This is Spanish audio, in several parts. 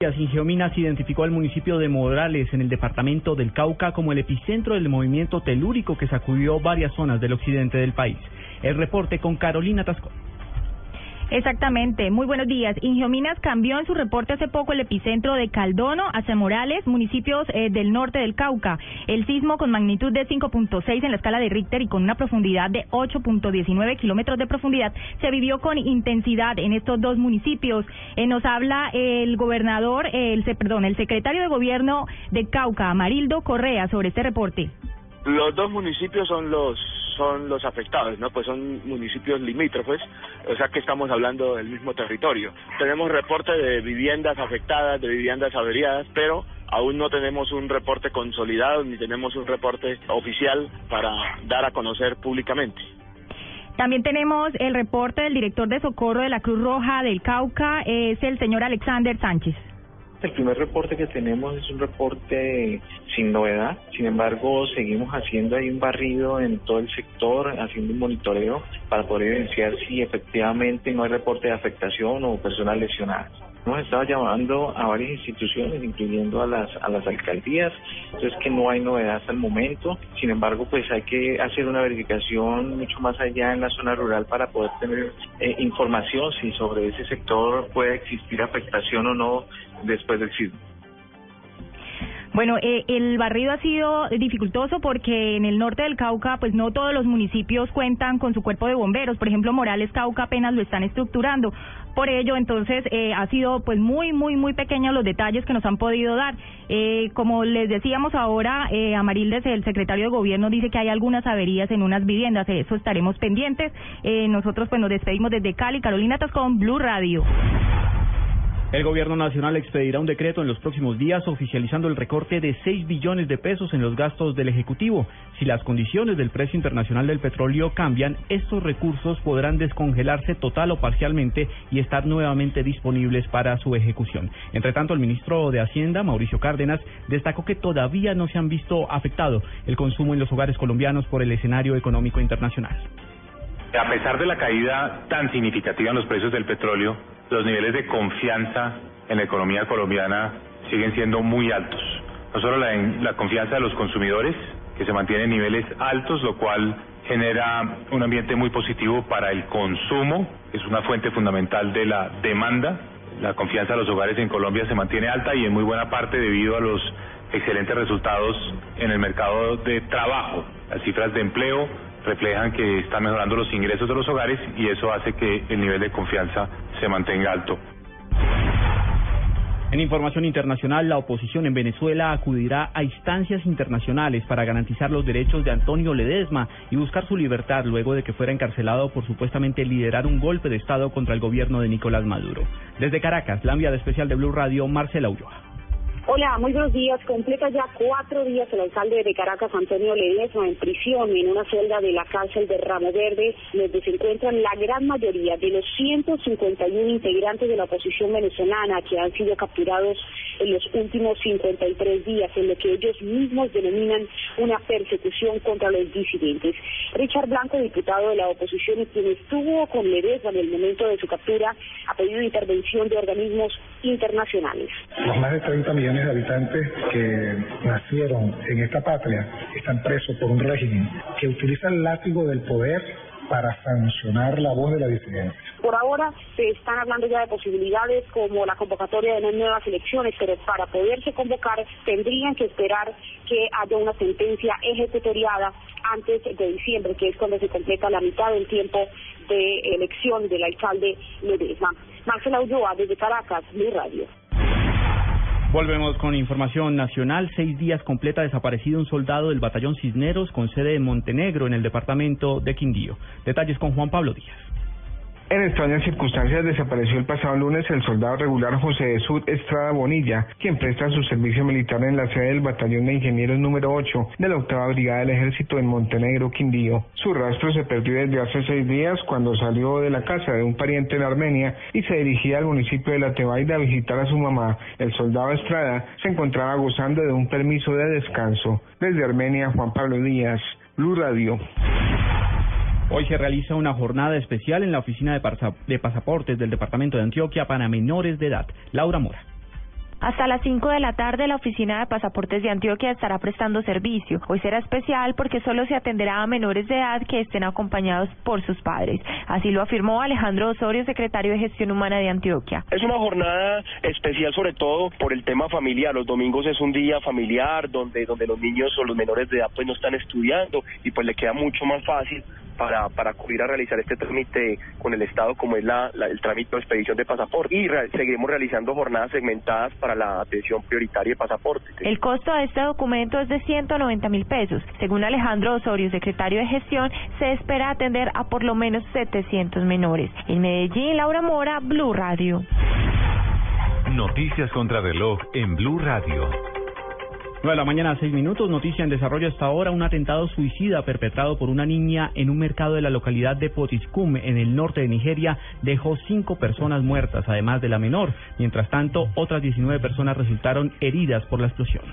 Geominas identificó al municipio de Morales en el departamento del Cauca como el epicentro del movimiento telúrico que sacudió varias zonas del occidente del país. El reporte con Carolina Tasco. Exactamente. Muy buenos días. Ingiominas cambió en su reporte hace poco el epicentro de Caldono hacia Morales, municipios eh, del norte del Cauca. El sismo con magnitud de 5.6 en la escala de Richter y con una profundidad de 8.19 kilómetros de profundidad se vivió con intensidad en estos dos municipios. Eh, nos habla el gobernador, el, perdón, el secretario de gobierno de Cauca, Amarildo Correa, sobre este reporte. Los dos municipios son los son los afectados, ¿no? Pues son municipios limítrofes, o sea que estamos hablando del mismo territorio. Tenemos reporte de viviendas afectadas, de viviendas averiadas, pero aún no tenemos un reporte consolidado ni tenemos un reporte oficial para dar a conocer públicamente. También tenemos el reporte del director de socorro de la Cruz Roja del Cauca, es el señor Alexander Sánchez. El primer reporte que tenemos es un reporte sin novedad, sin embargo seguimos haciendo ahí un barrido en todo el sector, haciendo un monitoreo para poder evidenciar si efectivamente no hay reporte de afectación o personas lesionadas. Hemos estado llamando a varias instituciones, incluyendo a las, a las alcaldías, entonces que no hay novedad hasta el momento. Sin embargo, pues hay que hacer una verificación mucho más allá en la zona rural para poder tener eh, información si sobre ese sector puede existir afectación o no después del sismo. Bueno, eh, el barrido ha sido dificultoso porque en el norte del Cauca, pues no todos los municipios cuentan con su cuerpo de bomberos. Por ejemplo, Morales Cauca apenas lo están estructurando. Por ello, entonces, eh, ha sido pues muy, muy, muy pequeños los detalles que nos han podido dar. Eh, como les decíamos ahora, eh, Amarildes, el secretario de Gobierno, dice que hay algunas averías en unas viviendas. Eso estaremos pendientes. Eh, nosotros pues nos despedimos desde Cali. Carolina Tascón, Blue Radio. El gobierno nacional expedirá un decreto en los próximos días oficializando el recorte de 6 billones de pesos en los gastos del Ejecutivo. Si las condiciones del precio internacional del petróleo cambian, estos recursos podrán descongelarse total o parcialmente y estar nuevamente disponibles para su ejecución. Entre tanto, el ministro de Hacienda, Mauricio Cárdenas, destacó que todavía no se han visto afectado el consumo en los hogares colombianos por el escenario económico internacional. A pesar de la caída tan significativa en los precios del petróleo, los niveles de confianza en la economía colombiana siguen siendo muy altos. No solo la, la confianza de los consumidores, que se mantiene en niveles altos, lo cual genera un ambiente muy positivo para el consumo, es una fuente fundamental de la demanda. La confianza de los hogares en Colombia se mantiene alta y en muy buena parte debido a los excelentes resultados en el mercado de trabajo. Las cifras de empleo reflejan que están mejorando los ingresos de los hogares y eso hace que el nivel de confianza se mantenga alto. En información internacional, la oposición en Venezuela acudirá a instancias internacionales para garantizar los derechos de Antonio Ledesma y buscar su libertad luego de que fuera encarcelado por supuestamente liderar un golpe de Estado contra el gobierno de Nicolás Maduro. Desde Caracas, la enviada especial de Blue Radio, Marcela Ulloa. Hola, muy buenos días. Completa ya cuatro días el alcalde de Caracas, Antonio Ledesma, en prisión en una celda de la cárcel de Ramo Verde, donde se encuentran la gran mayoría de los 151 integrantes de la oposición venezolana que han sido capturados en los últimos 53 días, en lo que ellos mismos denominan una persecución contra los disidentes. Richard Blanco, diputado de la oposición y quien estuvo con Ledesma en el momento de su captura, ha pedido intervención de organismos internacionales. Más de 30 millones de habitantes que nacieron en esta patria están presos por un régimen que utiliza el látigo del poder para sancionar la voz de la disidencia. Por ahora se están hablando ya de posibilidades como la convocatoria de nuevas elecciones, pero para poderse convocar tendrían que esperar que haya una sentencia ejecutoriada antes de diciembre, que es cuando se completa la mitad del tiempo de elección del alcalde Ledesma. Marcela Ulloa, desde Caracas, mi radio. Volvemos con información nacional. Seis días completa desaparecido un soldado del batallón Cisneros con sede en Montenegro, en el departamento de Quindío. Detalles con Juan Pablo Díaz. En extrañas circunstancias desapareció el pasado lunes el soldado regular José de Sud Estrada Bonilla, quien presta su servicio militar en la sede del Batallón de Ingenieros número 8 de la octava brigada del Ejército en Montenegro, Quindío. Su rastro se perdió desde hace seis días cuando salió de la casa de un pariente en Armenia y se dirigía al municipio de La Tebaida a visitar a su mamá. El soldado Estrada se encontraba gozando de un permiso de descanso. Desde Armenia, Juan Pablo Díaz, Blue Radio. Hoy se realiza una jornada especial en la oficina de, de pasaportes del Departamento de Antioquia para menores de edad. Laura Mora. Hasta las 5 de la tarde la Oficina de Pasaportes de Antioquia estará prestando servicio. Hoy será especial porque solo se atenderá a menores de edad que estén acompañados por sus padres. Así lo afirmó Alejandro Osorio, secretario de Gestión Humana de Antioquia. Es una jornada especial sobre todo por el tema familiar. Los domingos es un día familiar donde, donde los niños o los menores de edad pues no están estudiando y pues le queda mucho más fácil para, para acudir a realizar este trámite con el Estado, como es la, el trámite de expedición de pasaporte. Y seguiremos realizando jornadas segmentadas para la atención prioritaria de pasaporte. El costo de este documento es de 190 mil pesos. Según Alejandro Osorio, secretario de Gestión, se espera atender a por lo menos 700 menores. En Medellín, Laura Mora, Blue Radio. Noticias contra reloj en Blue Radio. 9 de la mañana, 6 minutos. Noticia en desarrollo hasta ahora. Un atentado suicida perpetrado por una niña en un mercado de la localidad de Potiskum, en el norte de Nigeria, dejó cinco personas muertas, además de la menor. Mientras tanto, otras 19 personas resultaron heridas por la explosión.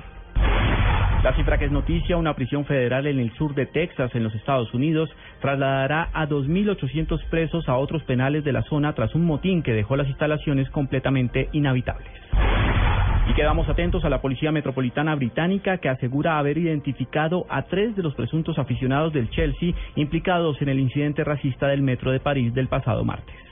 La cifra que es noticia, una prisión federal en el sur de Texas, en los Estados Unidos, trasladará a 2.800 presos a otros penales de la zona tras un motín que dejó las instalaciones completamente inhabitables. Y quedamos atentos a la Policía Metropolitana Británica que asegura haber identificado a tres de los presuntos aficionados del Chelsea implicados en el incidente racista del Metro de París del pasado martes.